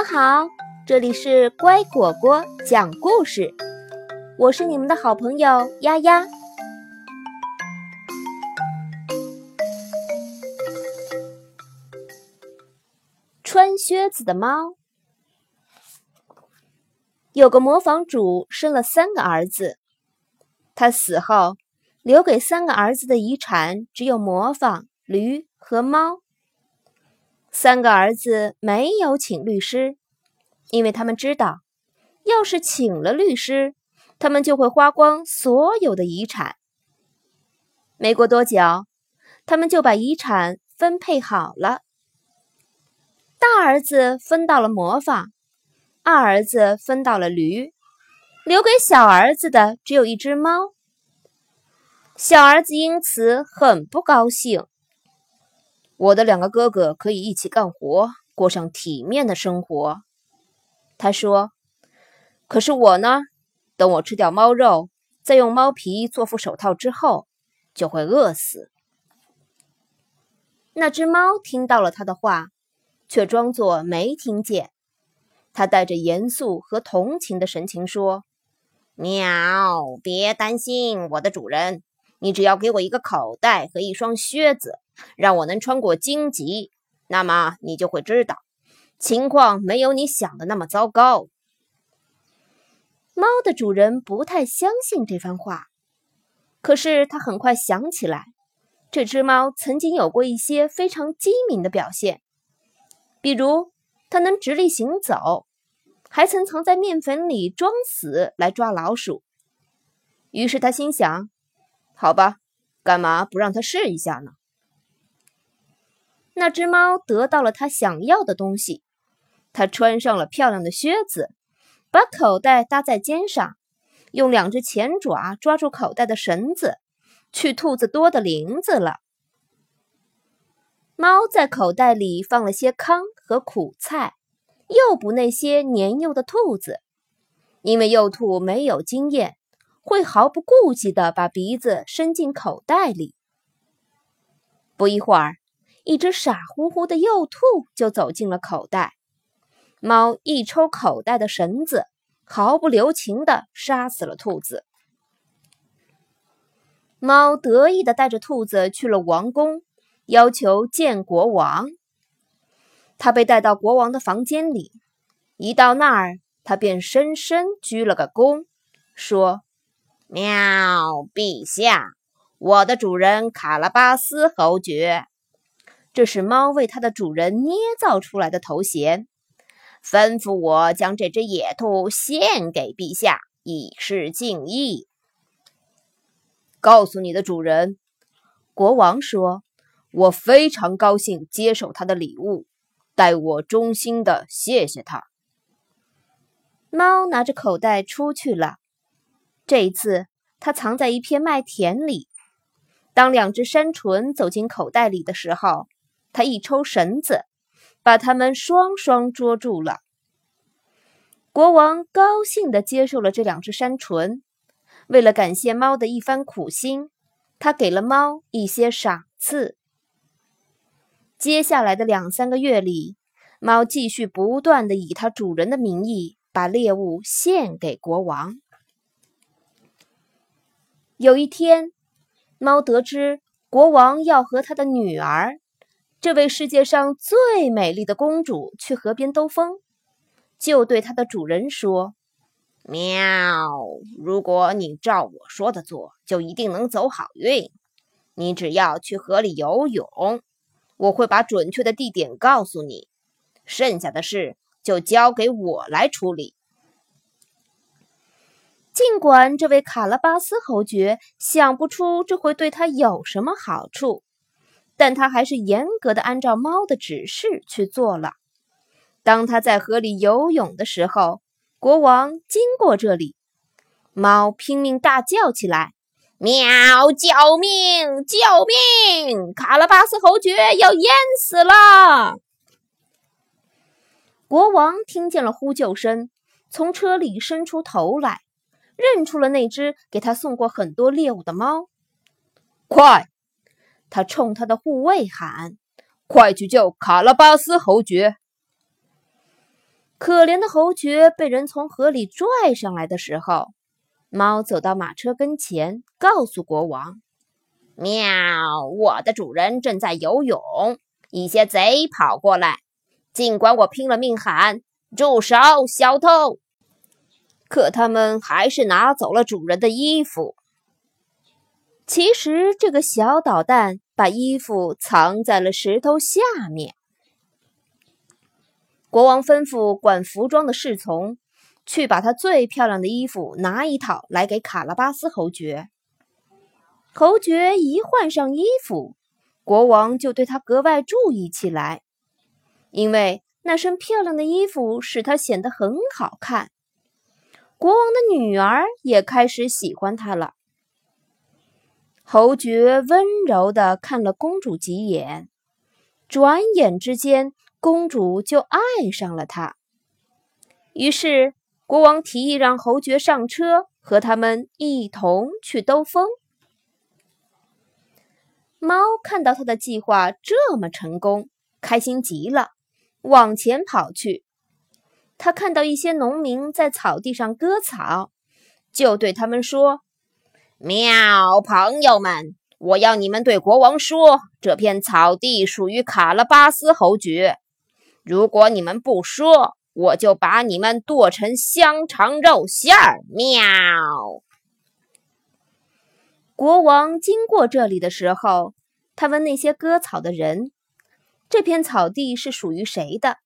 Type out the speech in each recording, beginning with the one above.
们好，这里是乖果果讲故事，我是你们的好朋友丫丫。穿靴子的猫，有个磨坊主生了三个儿子，他死后留给三个儿子的遗产只有磨坊、驴和猫。三个儿子没有请律师，因为他们知道，要是请了律师，他们就会花光所有的遗产。没过多久，他们就把遗产分配好了。大儿子分到了魔法，二儿子分到了驴，留给小儿子的只有一只猫。小儿子因此很不高兴。我的两个哥哥可以一起干活，过上体面的生活。他说：“可是我呢？等我吃掉猫肉，再用猫皮做副手套之后，就会饿死。”那只猫听到了他的话，却装作没听见。他带着严肃和同情的神情说：“喵，别担心，我的主人，你只要给我一个口袋和一双靴子。”让我能穿过荆棘，那么你就会知道，情况没有你想的那么糟糕。猫的主人不太相信这番话，可是他很快想起来，这只猫曾经有过一些非常机敏的表现，比如它能直立行走，还曾藏在面粉里装死来抓老鼠。于是他心想：好吧，干嘛不让它试一下呢？那只猫得到了它想要的东西，它穿上了漂亮的靴子，把口袋搭在肩上，用两只前爪抓住口袋的绳子，去兔子多的林子了。猫在口袋里放了些糠和苦菜，诱捕那些年幼的兔子，因为幼兔没有经验，会毫不顾忌地把鼻子伸进口袋里。不一会儿。一只傻乎乎的幼兔就走进了口袋，猫一抽口袋的绳子，毫不留情地杀死了兔子。猫得意地带着兔子去了王宫，要求见国王。他被带到国王的房间里，一到那儿，他便深深鞠了个躬，说：“喵，陛下，我的主人卡拉巴斯侯爵。”这是猫为它的主人捏造出来的头衔，吩咐我将这只野兔献给陛下，以示敬意。告诉你的主人，国王说：“我非常高兴接受他的礼物，代我衷心的谢谢他。”猫拿着口袋出去了，这一次它藏在一片麦田里。当两只山鹑走进口袋里的时候，他一抽绳子，把他们双双捉住了。国王高兴地接受了这两只山鹑，为了感谢猫的一番苦心，他给了猫一些赏赐。接下来的两三个月里，猫继续不断地以它主人的名义把猎物献给国王。有一天，猫得知国王要和他的女儿。这位世界上最美丽的公主去河边兜风，就对它的主人说：“喵，如果你照我说的做，就一定能走好运。你只要去河里游泳，我会把准确的地点告诉你，剩下的事就交给我来处理。”尽管这位卡拉巴斯侯爵想不出这会对他有什么好处。但他还是严格的按照猫的指示去做了。当他在河里游泳的时候，国王经过这里，猫拼命大叫起来：“喵！救命！救命！卡拉巴斯侯爵要淹死了！”国王听见了呼救声，从车里伸出头来，认出了那只给他送过很多猎物的猫。快！他冲他的护卫喊：“快去救卡拉巴斯侯爵！”可怜的侯爵被人从河里拽上来的时候，猫走到马车跟前，告诉国王：“喵，我的主人正在游泳，一些贼跑过来。尽管我拼了命喊‘住手，小偷’，可他们还是拿走了主人的衣服。其实，这个小捣蛋把衣服藏在了石头下面。”国王吩咐管服装的侍从去把他最漂亮的衣服拿一套来给卡拉巴斯侯爵。侯爵一换上衣服，国王就对他格外注意起来，因为那身漂亮的衣服使他显得很好看。国王的女儿也开始喜欢他了。侯爵温柔地看了公主几眼，转眼之间。公主就爱上了他，于是国王提议让侯爵上车，和他们一同去兜风。猫看到他的计划这么成功，开心极了，往前跑去。他看到一些农民在草地上割草，就对他们说：“喵，朋友们，我要你们对国王说，这片草地属于卡拉巴斯侯爵。”如果你们不说，我就把你们剁成香肠肉馅儿！喵！国王经过这里的时候，他问那些割草的人：“这片草地是属于谁的？”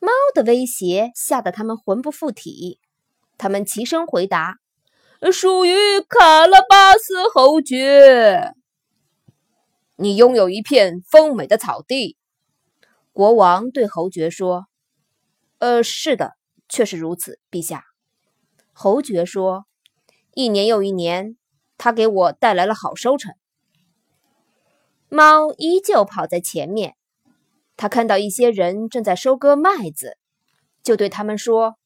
猫的威胁吓得他们魂不附体，他们齐声回答：“属于卡拉巴斯侯爵。”你拥有一片丰美的草地。国王对侯爵说：“呃，是的，确实如此，陛下。”侯爵说：“一年又一年，他给我带来了好收成。”猫依旧跑在前面，他看到一些人正在收割麦子，就对他们说：“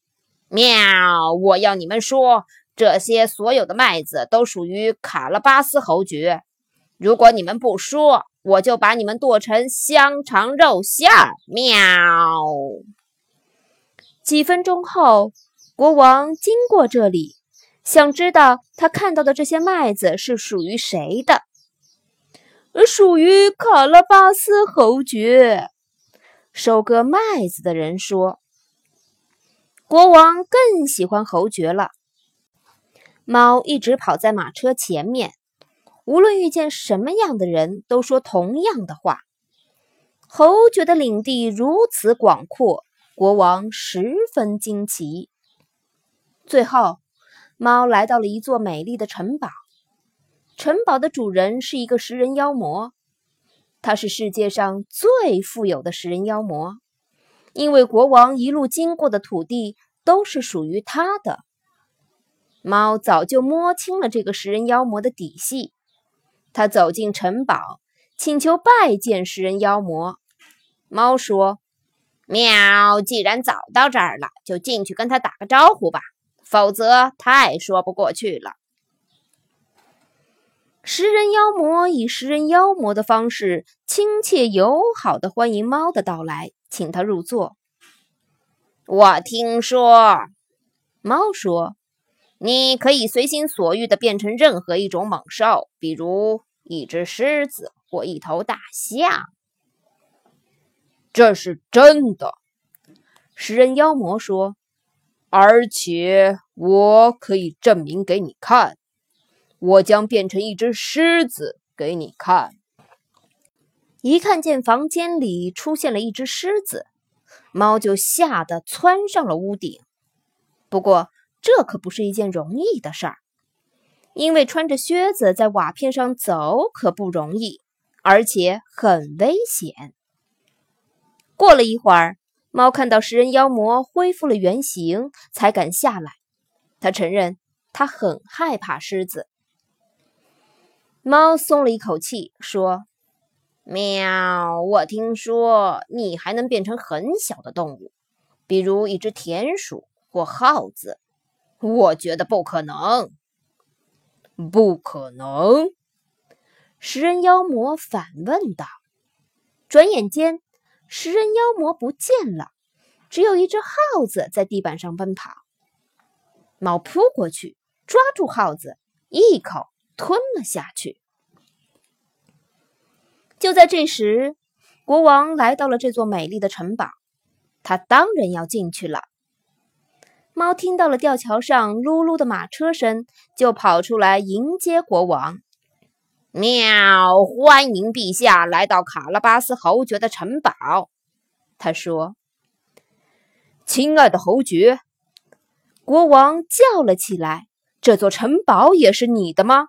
喵！我要你们说，这些所有的麦子都属于卡拉巴斯侯爵。如果你们不说，”我就把你们剁成香肠肉馅儿！喵！几分钟后，国王经过这里，想知道他看到的这些麦子是属于谁的。属于卡拉巴斯侯爵。收割麦子的人说：“国王更喜欢侯爵了。”猫一直跑在马车前面。无论遇见什么样的人，都说同样的话。侯爵的领地如此广阔，国王十分惊奇。最后，猫来到了一座美丽的城堡。城堡的主人是一个食人妖魔，他是世界上最富有的食人妖魔，因为国王一路经过的土地都是属于他的。猫早就摸清了这个食人妖魔的底细。他走进城堡，请求拜见食人妖魔。猫说：“喵，既然早到这儿了，就进去跟他打个招呼吧，否则太说不过去了。”食人妖魔以食人妖魔的方式，亲切友好的欢迎猫的到来，请他入座。我听说，猫说。你可以随心所欲地变成任何一种猛兽，比如一只狮子或一头大象。这是真的，食人妖魔说，而且我可以证明给你看。我将变成一只狮子给你看。一看见房间里出现了一只狮子，猫就吓得窜上了屋顶。不过，这可不是一件容易的事儿，因为穿着靴子在瓦片上走可不容易，而且很危险。过了一会儿，猫看到食人妖魔恢复了原形，才敢下来。他承认他很害怕狮子。猫松了一口气，说：“喵，我听说你还能变成很小的动物，比如一只田鼠或耗子。”我觉得不可能，不可能！食人妖魔反问道。转眼间，食人妖魔不见了，只有一只耗子在地板上奔跑。猫扑过去，抓住耗子，一口吞了下去。就在这时，国王来到了这座美丽的城堡，他当然要进去了。猫听到了吊桥上噜噜的马车声，就跑出来迎接国王。喵！欢迎陛下来到卡拉巴斯侯爵的城堡。他说：“亲爱的侯爵。”国王叫了起来：“这座城堡也是你的吗？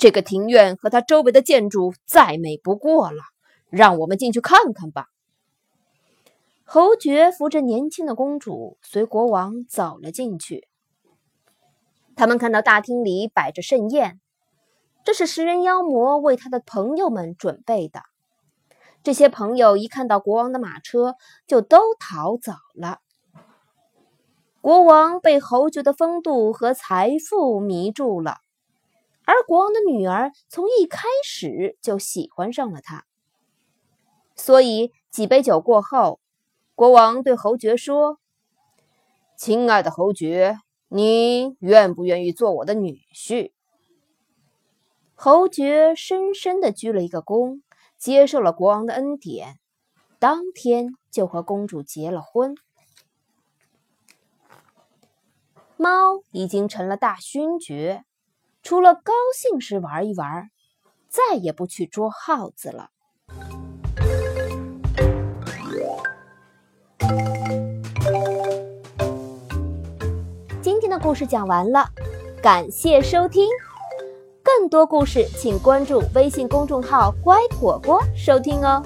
这个庭院和它周围的建筑再美不过了，让我们进去看看吧。”侯爵扶着年轻的公主，随国王走了进去。他们看到大厅里摆着盛宴，这是食人妖魔为他的朋友们准备的。这些朋友一看到国王的马车，就都逃走了。国王被侯爵的风度和财富迷住了，而国王的女儿从一开始就喜欢上了他。所以几杯酒过后。国王对侯爵说：“亲爱的侯爵，你愿不愿意做我的女婿？”侯爵深深的鞠了一个躬，接受了国王的恩典，当天就和公主结了婚。猫已经成了大勋爵，除了高兴时玩一玩，再也不去捉耗子了。今天的故事讲完了，感谢收听。更多故事，请关注微信公众号“乖果果”收听哦。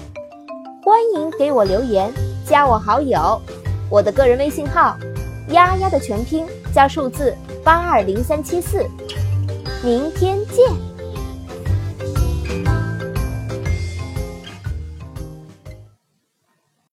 欢迎给我留言，加我好友。我的个人微信号“丫丫”的全拼加数字八二零三七四。明天见。